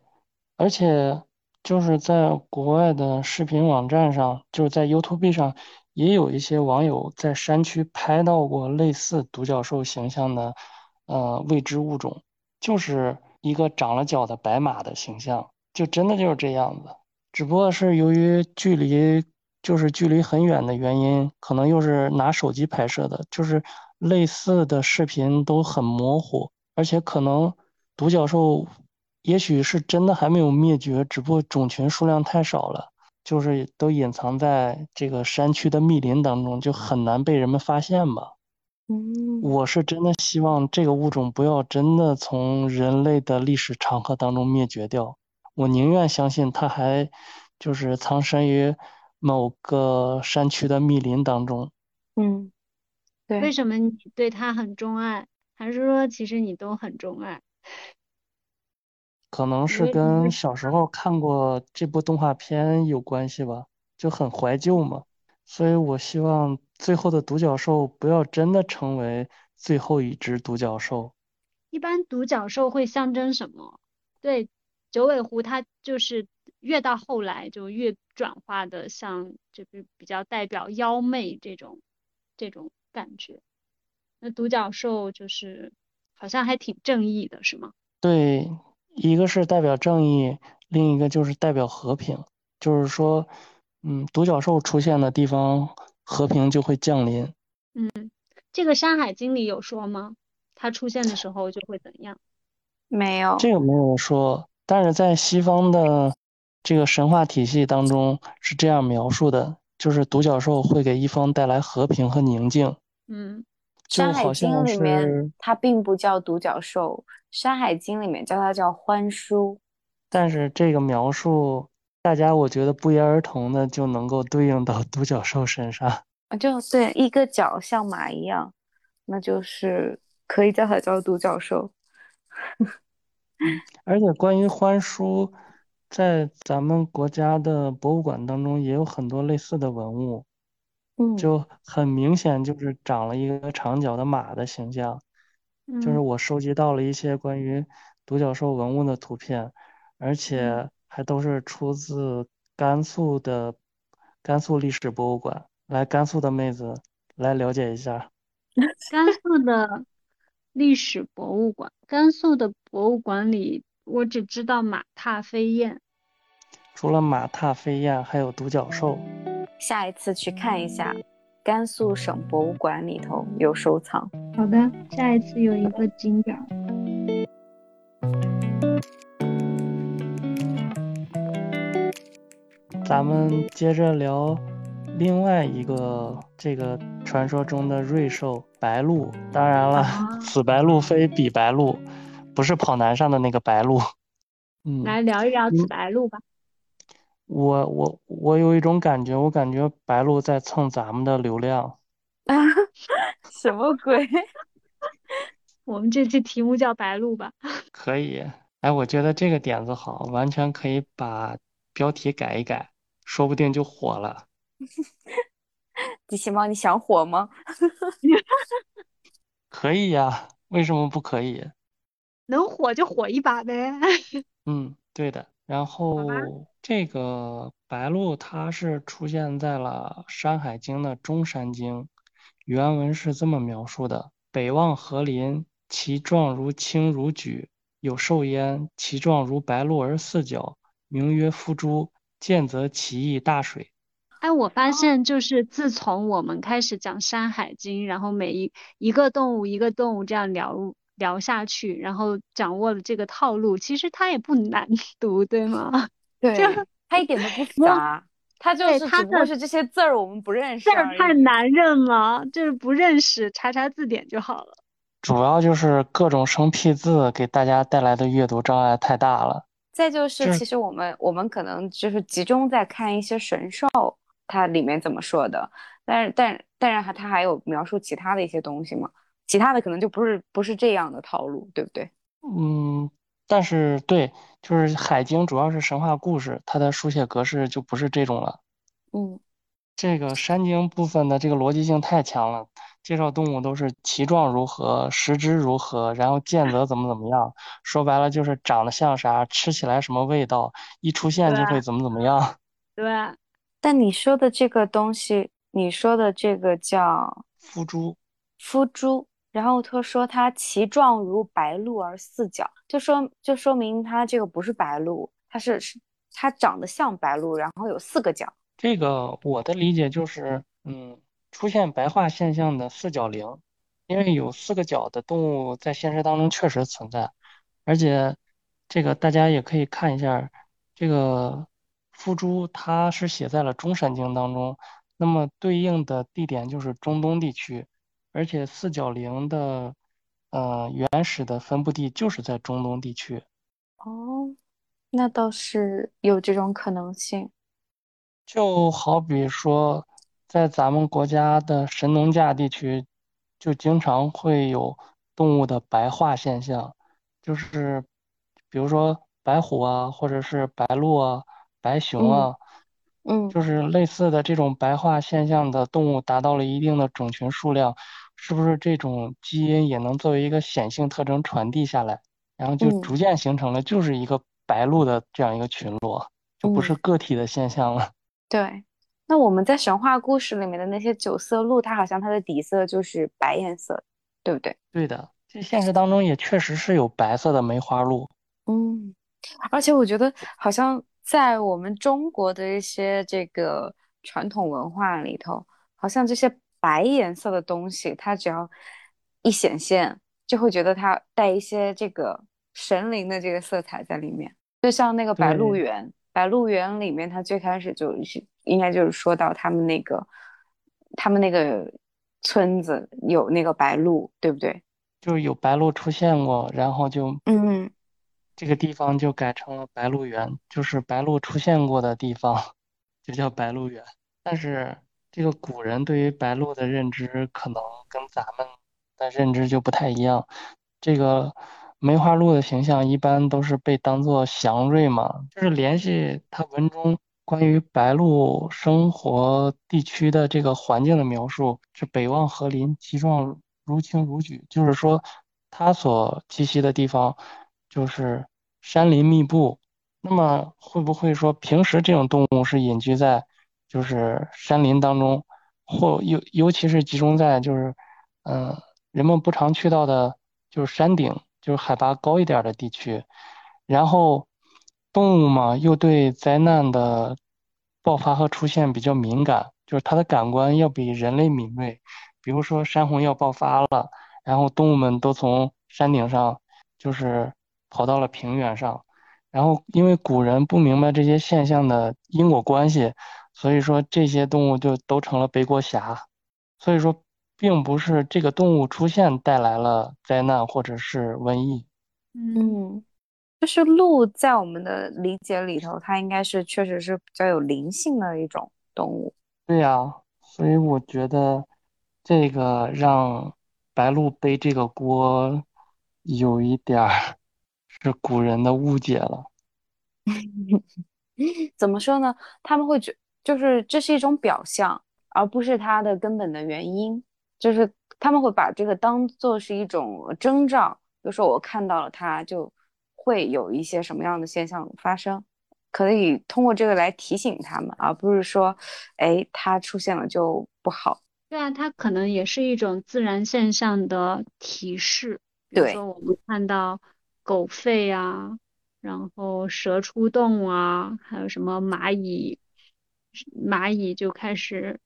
而且就是在国外的视频网站上，就是在 YouTube 上，也有一些网友在山区拍到过类似独角兽形象的呃未知物种，就是一个长了角的白马的形象，就真的就是这样子。只不过是由于距离就是距离很远的原因，可能又是拿手机拍摄的，就是类似的视频都很模糊，而且可能独角兽也许是真的还没有灭绝，只不过种群数量太少了，就是都隐藏在这个山区的密林当中，就很难被人们发现吧。嗯，我是真的希望这个物种不要真的从人类的历史长河当中灭绝掉，我宁愿相信它还就是藏身于。某个山区的密林当中，嗯，对，为什么你对他很钟爱？还是说其实你都很钟爱？(laughs) 可能是跟小时候看过这部动画片有关系吧，就很怀旧嘛。所以我希望最后的独角兽不要真的成为最后一只独角兽。一般独角兽会象征什么？对，九尾狐它就是。越到后来就越转化的像就是比较代表妖媚这种这种感觉，那独角兽就是好像还挺正义的，是吗？对，一个是代表正义，另一个就是代表和平，就是说，嗯，独角兽出现的地方，和平就会降临。嗯，这个《山海经》里有说吗？它出现的时候就会怎样？没有，这个没有说，但是在西方的。这个神话体系当中是这样描述的，就是独角兽会给一方带来和平和宁静。嗯，《山海经》里面它并不叫独角兽，《山海经》里面叫它叫欢叔。但是这个描述，大家我觉得不约而同的就能够对应到独角兽身上。啊，就对，一个角像马一样，那就是可以叫它叫独角兽。(laughs) 而且关于欢叔。在咱们国家的博物馆当中，也有很多类似的文物，嗯，就很明显就是长了一个长角的马的形象，就是我收集到了一些关于独角兽文物的图片，而且还都是出自甘肃的甘肃历史博物馆，来甘肃的妹子来了解一下，(laughs) 甘肃的历史博物馆，甘肃的博物馆里。我只知道马踏飞燕，除了马踏飞燕，还有独角兽。下一次去看一下，甘肃省博物馆里头有收藏。好的，下一次有一个景点。咱们接着聊另外一个这个传说中的瑞兽白鹿。当然了，(laughs) 此白鹿非彼白鹿。不是跑男上的那个白鹿，(laughs) 嗯，来聊一聊紫白鹿吧。我我我有一种感觉，我感觉白鹿在蹭咱们的流量。啊，(laughs) 什么鬼？(laughs) 我们这期题目叫白鹿吧。可以，哎，我觉得这个点子好，完全可以把标题改一改，说不定就火了。机器猫，你想火吗？可以呀，为什么不可以？能火就火一把呗。(laughs) 嗯，对的。然后这个白鹭它是出现在了《山海经》的中山经，原文是这么描述的：北望河林，其状如青如举，有兽焉，其状如白鹭而四角，名曰夫珠。见则其意大水。哎，我发现就是自从我们开始讲《山海经》，然后每一一个动物一个动物这样聊。聊下去，然后掌握了这个套路，其实它也不难读，对吗？(laughs) 对，它一点都不 (laughs) 复杂，它就是只不过是这些字儿我们不认识，字儿太难认了，就是不认识，查查字典就好了。主要就是各种生僻字给大家带来的阅读障碍太大了。再就是，其实我们我们可能就是集中在看一些神兽，它里面怎么说的，但是但但是它它还有描述其他的一些东西嘛。其他的可能就不是不是这样的套路，对不对？嗯，但是对，就是《海经》主要是神话故事，它的书写格式就不是这种了。嗯，这个《山经》部分的这个逻辑性太强了，介绍动物都是其状如何，食之如何，然后见则怎么怎么样，说白了就是长得像啥，吃起来什么味道，一出现就会怎么怎么样。(laughs) 对。但你说的这个东西，你说的这个叫夫猪，夫珠。然后他说它其状如白鹿而四角，就说就说明它这个不是白鹿，它是是它长得像白鹿，然后有四个角，这个我的理解就是，嗯，出现白化现象的四角灵，因为有四个角的动物在现实当中确实存在，而且这个大家也可以看一下，这个夫珠它是写在了中山经当中，那么对应的地点就是中东地区，而且四角羚的，呃，原始的分布地就是在中东地区。哦，那倒是有这种可能性。就好比说，在咱们国家的神农架地区，就经常会有动物的白化现象，就是比如说白虎啊，或者是白鹿啊、白熊啊，嗯，就是类似的这种白化现象的动物达到了一定的种群数量，是不是这种基因也能作为一个显性特征传递下来，然后就逐渐形成了就是一个白鹿的这样一个群落，就不是个体的现象了。(laughs) 对，那我们在神话故事里面的那些九色鹿，它好像它的底色就是白颜色，对不对？对的，这现实当中也确实是有白色的梅花鹿。嗯，而且我觉得好像在我们中国的一些这个传统文化里头，好像这些白颜色的东西，它只要一显现，就会觉得它带一些这个神灵的这个色彩在里面，就像那个白鹿原。白鹿原里面，它最开始就是应该就是说到他们那个他们那个村子有那个白鹿，对不对？就是有白鹿出现过，然后就嗯，这个地方就改成了白鹿原，就是白鹿出现过的地方，就叫白鹿原。但是这个古人对于白鹿的认知可能跟咱们的认知就不太一样，这个。梅花鹿的形象一般都是被当作祥瑞嘛，就是联系它文中关于白鹿生活地区的这个环境的描述，是北望河林，其状如青如举，就是说它所栖息的地方就是山林密布。那么会不会说平时这种动物是隐居在就是山林当中，或尤尤其是集中在就是嗯人们不常去到的，就是山顶。就是海拔高一点的地区，然后动物嘛又对灾难的爆发和出现比较敏感，就是它的感官要比人类敏锐。比如说山洪要爆发了，然后动物们都从山顶上就是跑到了平原上，然后因为古人不明白这些现象的因果关系，所以说这些动物就都成了背锅侠。所以说。并不是这个动物出现带来了灾难或者是瘟疫，嗯，就是鹿在我们的理解里头，它应该是确实是比较有灵性的一种动物。对呀，所以我觉得这个让白鹿背这个锅，有一点儿 (laughs) 是古人的误解了。(laughs) 怎么说呢？他们会觉就是这是一种表象，而不是它的根本的原因。就是他们会把这个当做是一种征兆，比如说我看到了它，就会有一些什么样的现象发生，可以通过这个来提醒他们，而不是说，哎，它出现了就不好。对啊，它可能也是一种自然现象的提示。比如说我们看到狗吠啊，然后蛇出洞啊，还有什么蚂蚁，蚂蚁就开始。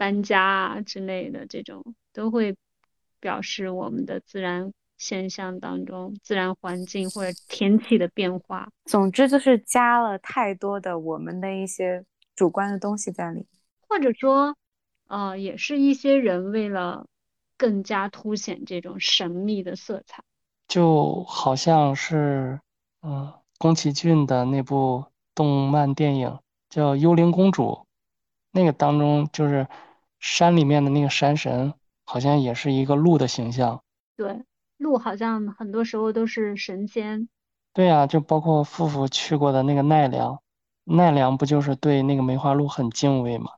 搬家啊之类的，这种都会表示我们的自然现象当中，自然环境或者天气的变化。总之就是加了太多的我们的一些主观的东西在里，或者说，呃，也是一些人为了更加凸显这种神秘的色彩，就好像是，嗯，宫崎骏的那部动漫电影叫《幽灵公主》，那个当中就是。山里面的那个山神好像也是一个鹿的形象。对，鹿好像很多时候都是神仙。对呀，就包括富富去过的那个奈良，奈良不就是对那个梅花鹿很敬畏吗？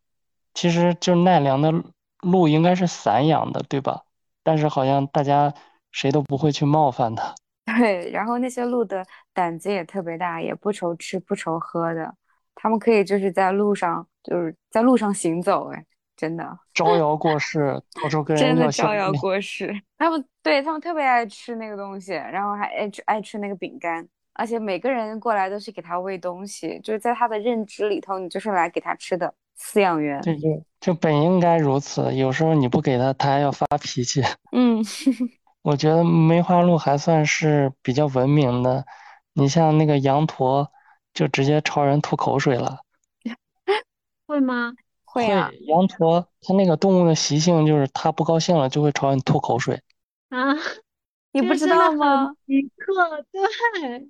其实就奈良的鹿应该是散养的，对吧？但是好像大家谁都不会去冒犯它。对，然后那些鹿的胆子也特别大，也不愁吃不愁喝的，他们可以就是在路上就是在路上行走，哎。真的招摇过市，到处跟人真的招摇过市。(laughs) 他们对他们特别爱吃那个东西，然后还爱吃爱吃那个饼干，而且每个人过来都是给他喂东西，就是在他的认知里头，你就是来给他吃的。饲养员。对对就本应该如此，有时候你不给他，他还要发脾气。嗯，(laughs) 我觉得梅花鹿还算是比较文明的，你像那个羊驼，就直接朝人吐口水了。(laughs) 会吗？会啊，羊驼它那个动物的习性就是它不高兴了就会朝你吐口水。啊，(laughs) 你不知道吗？一刻对，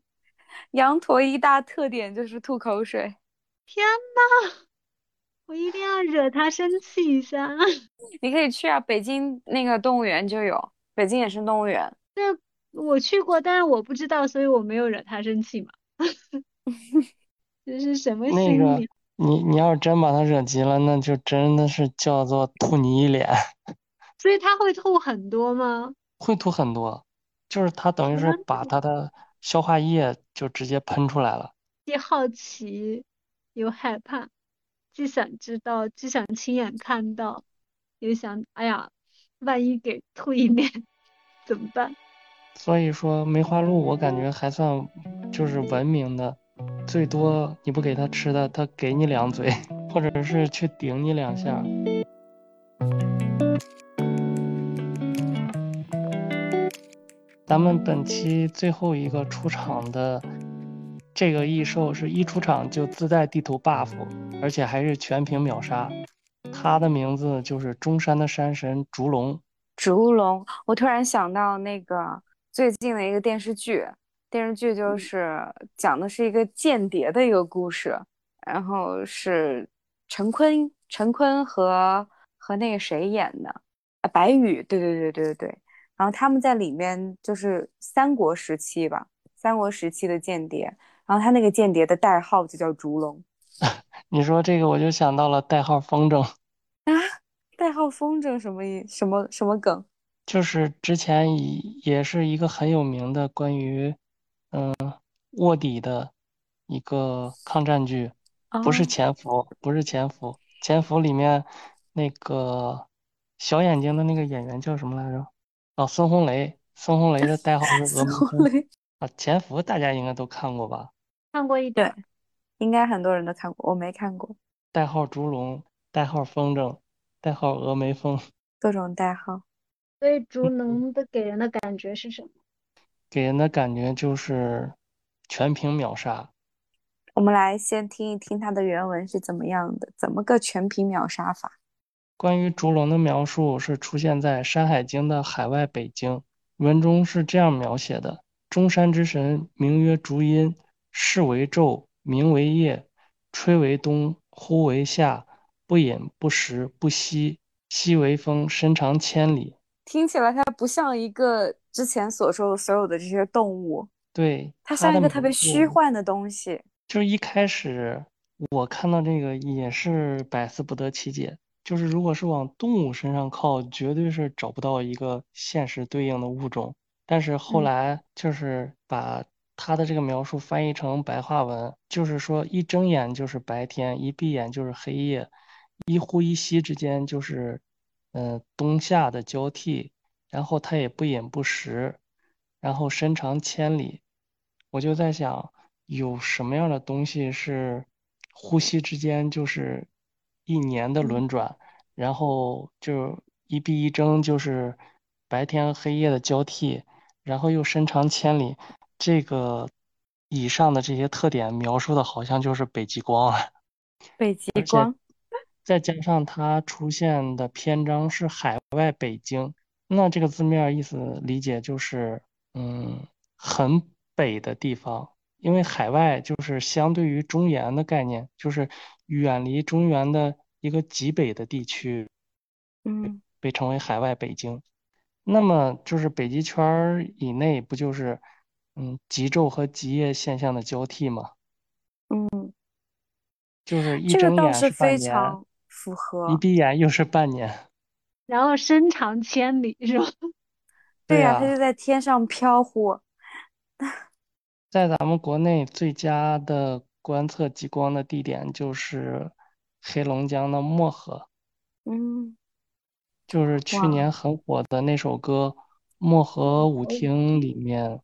羊驼一大特点就是吐口水。(laughs) 天呐，我一定要惹它生气一下。你可以去啊，北京那个动物园就有，北京野生动物园。对，我去过，但是我不知道，所以我没有惹它生气嘛。(laughs) 这是什么心理？你你要是真把他惹急了，那就真的是叫做吐你一脸。(laughs) 所以他会吐很多吗？会吐很多，就是他等于是把他的消化液就直接喷出来了。既好奇又害怕，既想知道，既想亲眼看到，又想，哎呀，万一给吐一脸怎么办？所以说梅花鹿我感觉还算就是文明的。最多你不给它吃的，它给你两嘴，(laughs) 或者是去顶你两下。咱们本期最后一个出场的这个异兽，是一出场就自带地图 buff，而且还是全屏秒杀。它的名字就是中山的山神烛龙。烛龙，我突然想到那个最近的一个电视剧。电视剧就是讲的是一个间谍的一个故事，然后是陈坤、陈坤和和那个谁演的啊，白宇，对对对对对对。然后他们在里面就是三国时期吧，三国时期的间谍。然后他那个间谍的代号就叫烛龙。(laughs) 你说这个我就想到了代号风筝 (laughs) 啊，代号风筝什么意什么什么梗？就是之前也也是一个很有名的关于。嗯，卧底的一个抗战剧，不是潜伏，不是潜伏，潜伏里面那个小眼睛的那个演员叫什么来着？哦，孙红雷，孙红雷的代号是孙红雷啊。潜伏大家应该都看过吧？看过一点，应该很多人都看过，我没看过。代号烛龙，代号风筝，代号峨眉峰，(laughs) 各种代号。所以烛龙的给人的感觉是什么？给人的感觉就是全屏秒杀。我们来先听一听它的原文是怎么样的，怎么个全屏秒杀法？关于烛龙的描述是出现在《山海经》的海外北京文中，是这样描写的：中山之神名曰烛阴，视为昼，名为夜，吹为东，呼为夏，不饮不食不息，息为风，身长千里。听起来它不像一个之前所说的所有的这些动物，对，它像一个特别虚幻的东西。就是一开始我看到这个也是百思不得其解，就是如果是往动物身上靠，绝对是找不到一个现实对应的物种。但是后来就是把它的这个描述翻译成白话文，就是说一睁眼就是白天，一闭眼就是黑夜，一呼一吸之间就是。嗯，冬夏的交替，然后它也不饮不食，然后身长千里。我就在想，有什么样的东西是呼吸之间就是一年的轮转，然后就一闭一睁就是白天黑夜的交替，然后又身长千里。这个以上的这些特点描述的好像就是北极光啊，(laughs) 北极光。再加上它出现的篇章是海外北京，那这个字面意思理解就是，嗯，很北的地方。因为海外就是相对于中原的概念，就是远离中原的一个极北的地区，嗯，被称为海外北京。那么就是北极圈以内，不就是，嗯，极昼和极夜现象的交替吗？嗯，就是一睁眼是半年。符合一闭眼又是半年，然后身长千里是吧？(laughs) 对呀，他就在天上飘忽。(laughs) 在咱们国内最佳的观测极光的地点就是黑龙江的漠河，嗯，就是去年很火的那首歌《漠河舞厅》里面，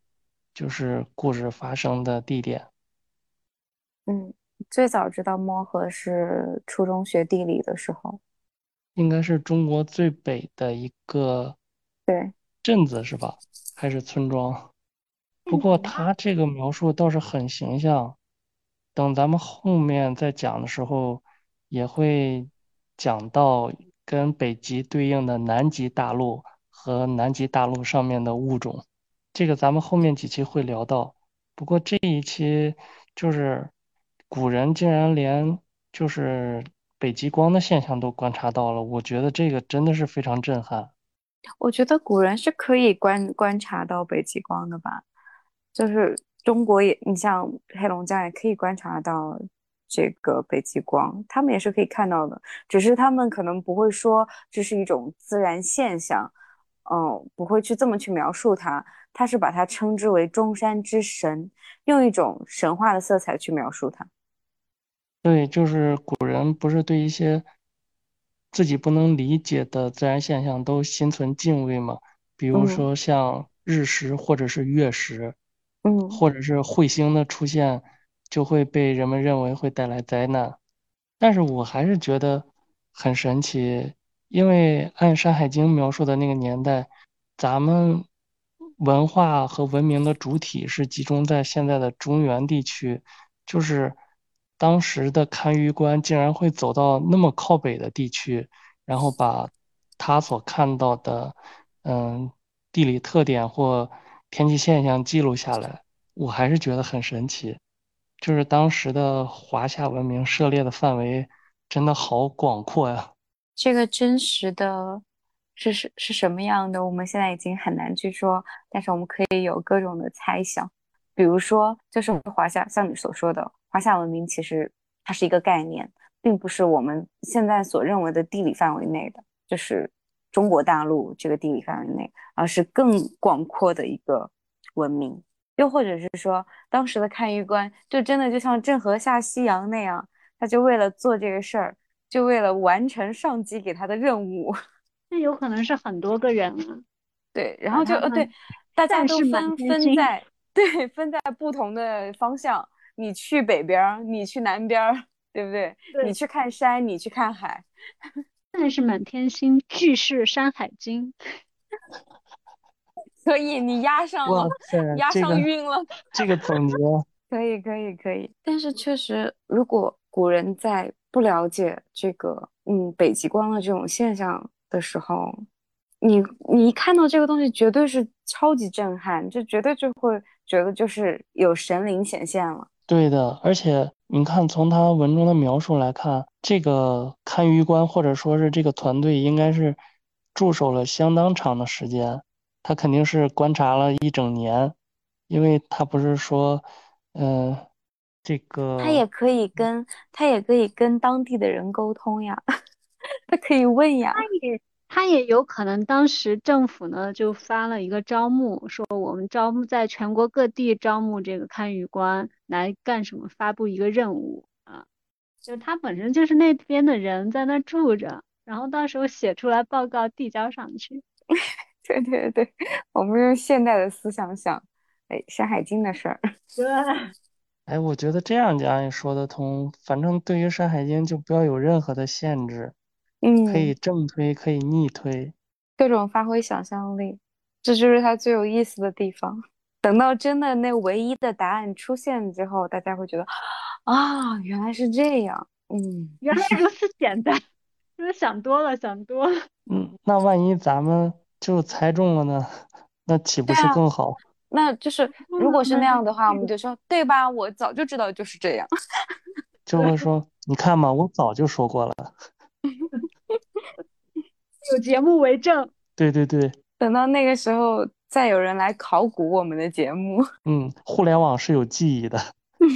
就是故事发生的地点。嗯，最早知道漠河是初中学地理的时候，应该是中国最北的一个对镇子是吧？还是村庄？不过他这个描述倒是很形象，等咱们后面再讲的时候，也会讲到跟北极对应的南极大陆和南极大陆上面的物种，这个咱们后面几期会聊到。不过这一期就是古人竟然连就是北极光的现象都观察到了，我觉得这个真的是非常震撼。我觉得古人是可以观观察到北极光的吧。就是中国也，你像黑龙江也可以观察到这个北极光，他们也是可以看到的，只是他们可能不会说这是一种自然现象，嗯，不会去这么去描述它，他是把它称之为中山之神，用一种神话的色彩去描述它。对，就是古人不是对一些自己不能理解的自然现象都心存敬畏吗？比如说像日食或者是月食。嗯，或者是彗星的出现，就会被人们认为会带来灾难。但是我还是觉得很神奇，因为按《山海经》描述的那个年代，咱们文化和文明的主体是集中在现在的中原地区，就是当时的堪舆官竟然会走到那么靠北的地区，然后把他所看到的，嗯，地理特点或。天气现象记录下来，我还是觉得很神奇。就是当时的华夏文明涉猎的范围真的好广阔呀。这个真实的是是是什么样的？我们现在已经很难去说，但是我们可以有各种的猜想。比如说，就是华夏，像你所说的华夏文明，其实它是一个概念，并不是我们现在所认为的地理范围内的，就是。中国大陆这个地理范围内，而是更广阔的一个文明，又或者是说，当时的看舆官就真的就像郑和下西洋那样，他就为了做这个事儿，就为了完成上级给他的任务。(laughs) 那有可能是很多个人啊。对，然后就呃对，大家都分分在 (laughs) 对分在不同的方向，你去北边，你去南边，(laughs) 对不对？你去看山，你去看海。(laughs) 但是满天星，巨是《山海经》，(laughs) 可以，你压上了，压上晕了。这个总结可以，可以，可以。但是确实，如果古人在不了解这个嗯北极光的这种现象的时候，你你一看到这个东西，绝对是超级震撼，就绝对就会觉得就是有神灵显现了。对的，而且你看，从他文中的描述来看，这个看鱼官或者说是这个团队，应该是驻守了相当长的时间。他肯定是观察了一整年，因为他不是说，嗯，这个他也可以跟他也可以跟当地的人沟通呀，(laughs) 他可以问呀。他也。他也有可能，当时政府呢就发了一个招募，说我们招募在全国各地招募这个堪舆官来干什么？发布一个任务啊，就他本身就是那边的人在那住着，然后到时候写出来报告递交上去。(laughs) 对对对，我们用现代的思想想，哎，《山海经》的事儿。(laughs) 对。哎，我觉得这样讲也说得通。反正对于《山海经》就不要有任何的限制。嗯，可以正推，可以逆推，各种发挥想象力，这就是它最有意思的地方。等到真的那唯一的答案出现之后，大家会觉得啊，原来是这样。嗯，原来如此简单，是想多了，想多了。(laughs) 嗯，那万一咱们就猜中了呢？(laughs) 那岂不是更好？那就是如果是那样的话，我们就说对吧？我早就知道就是这样。就会说，(laughs) 你看嘛，我早就说过了。有节目为证，对对对。等到那个时候，再有人来考古我们的节目。(laughs) 嗯，互联网是有记忆的，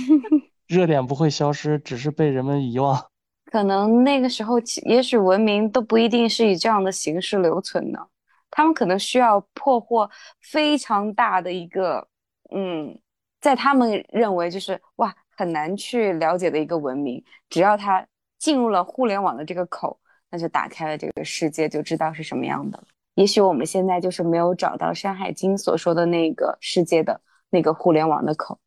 (laughs) 热点不会消失，只是被人们遗忘。可能那个时候，也许文明都不一定是以这样的形式留存的，他们可能需要破获非常大的一个，嗯，在他们认为就是哇很难去了解的一个文明，只要它进入了互联网的这个口。那就打开了这个世界，就知道是什么样的了。也许我们现在就是没有找到《山海经》所说的那个世界的那个互联网的口，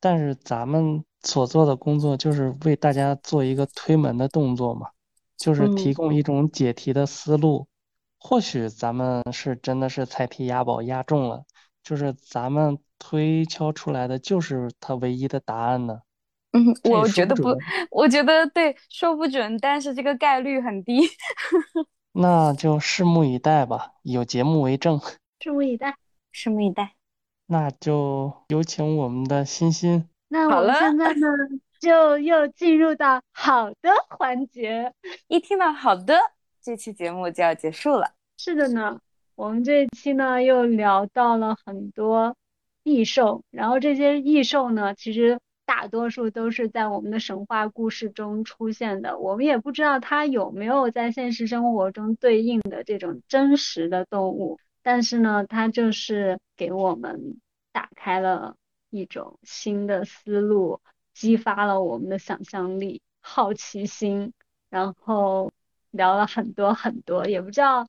但是咱们所做的工作就是为大家做一个推门的动作嘛，就是提供一种解题的思路。或许咱们是真的是猜题押宝押中了，就是咱们推敲出来的就是它唯一的答案呢。嗯，我觉得不，我觉得对，说不准，但是这个概率很低。(laughs) 那就拭目以待吧，有节目为证。拭目以待，拭目以待。那就有请我们的欣欣。那我们现在呢，就又进入到好的环节。一听到好的，这期节目就要结束了。是的呢，我们这一期呢又聊到了很多异兽，然后这些异兽呢，其实大多数都是在我们的神话故事中出现的，我们也不知道它有没有在现实生活中对应的这种真实的动物，但是呢，它就是给我们打开了一种新的思路，激发了我们的想象力、好奇心，然后聊了很多很多，也不知道。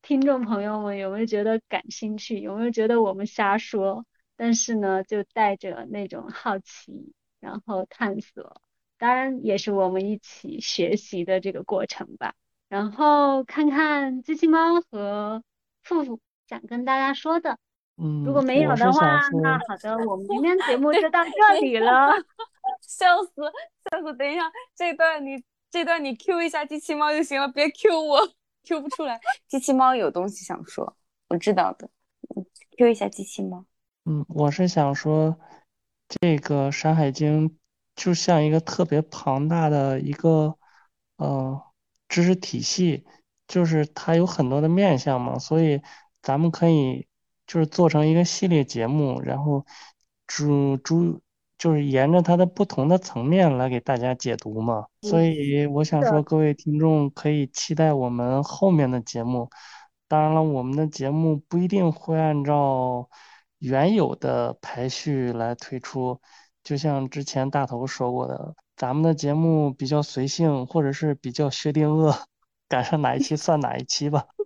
听众朋友们有没有觉得感兴趣？有没有觉得我们瞎说？但是呢，就带着那种好奇，然后探索，当然也是我们一起学习的这个过程吧。然后看看机器猫和富富想跟大家说的。嗯，如果没有的话，那好的，我们今天节目就到这里了。(laughs) 笑死，笑死！等一下，这段你这段你 Q 一下机器猫就行了，别 Q 我。Q 不出来，机器猫有东西想说，我知道的。Q 一下机器猫。嗯，我是想说，这个《山海经》就像一个特别庞大的一个呃知识体系，就是它有很多的面向嘛，所以咱们可以就是做成一个系列节目，然后主主。就是沿着它的不同的层面来给大家解读嘛，所以我想说，各位听众可以期待我们后面的节目。当然了，我们的节目不一定会按照原有的排序来推出，就像之前大头说过的，咱们的节目比较随性，或者是比较薛定谔，赶上哪一期算哪一期吧。(laughs)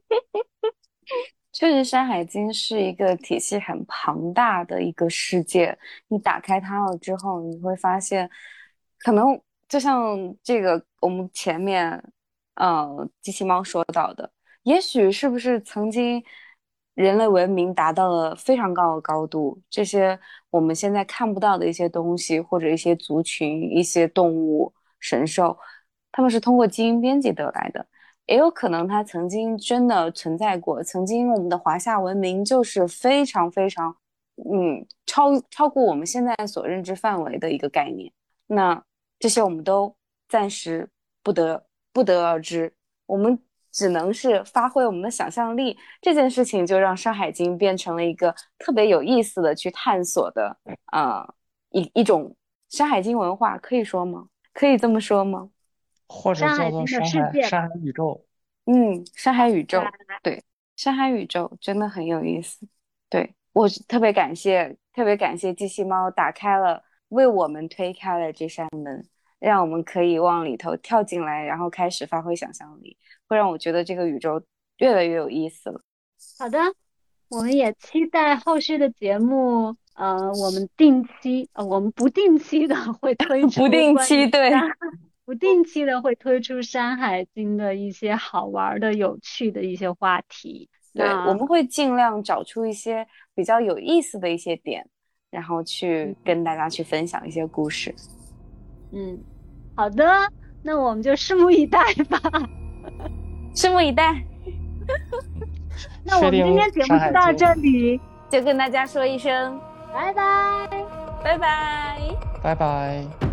确实，《山海经》是一个体系很庞大的一个世界。你打开它了之后，你会发现，可能就像这个我们前面，呃，机器猫说到的，也许是不是曾经人类文明达到了非常高的高度，这些我们现在看不到的一些东西，或者一些族群、一些动物、神兽，他们是通过基因编辑得来的。也有可能它曾经真的存在过，曾经我们的华夏文明就是非常非常，嗯，超超过我们现在所认知范围的一个概念。那这些我们都暂时不得不得而知，我们只能是发挥我们的想象力。这件事情就让《山海经》变成了一个特别有意思的去探索的啊一一种《山海经》文化，可以说吗？可以这么说吗？或者叫做山海山海宇宙，嗯，山海宇宙，对，山海宇宙真的很有意思。对我特别感谢，特别感谢机器猫打开了，为我们推开了这扇门，让我们可以往里头跳进来，然后开始发挥想象力，会让我觉得这个宇宙越来越有意思了。好的，我们也期待后续的节目。呃，我们定期，呃，我们不定期的会推 (laughs) 出，不定期对。不定期的会推出《山海经》的一些好玩的、有趣的一些话题。对，我们会尽量找出一些比较有意思的一些点，然后去跟大家去分享一些故事。嗯，好的，那我们就拭目以待吧。拭目以待。那我们今天节目就到这里，就跟大家说一声拜拜，拜拜，拜拜。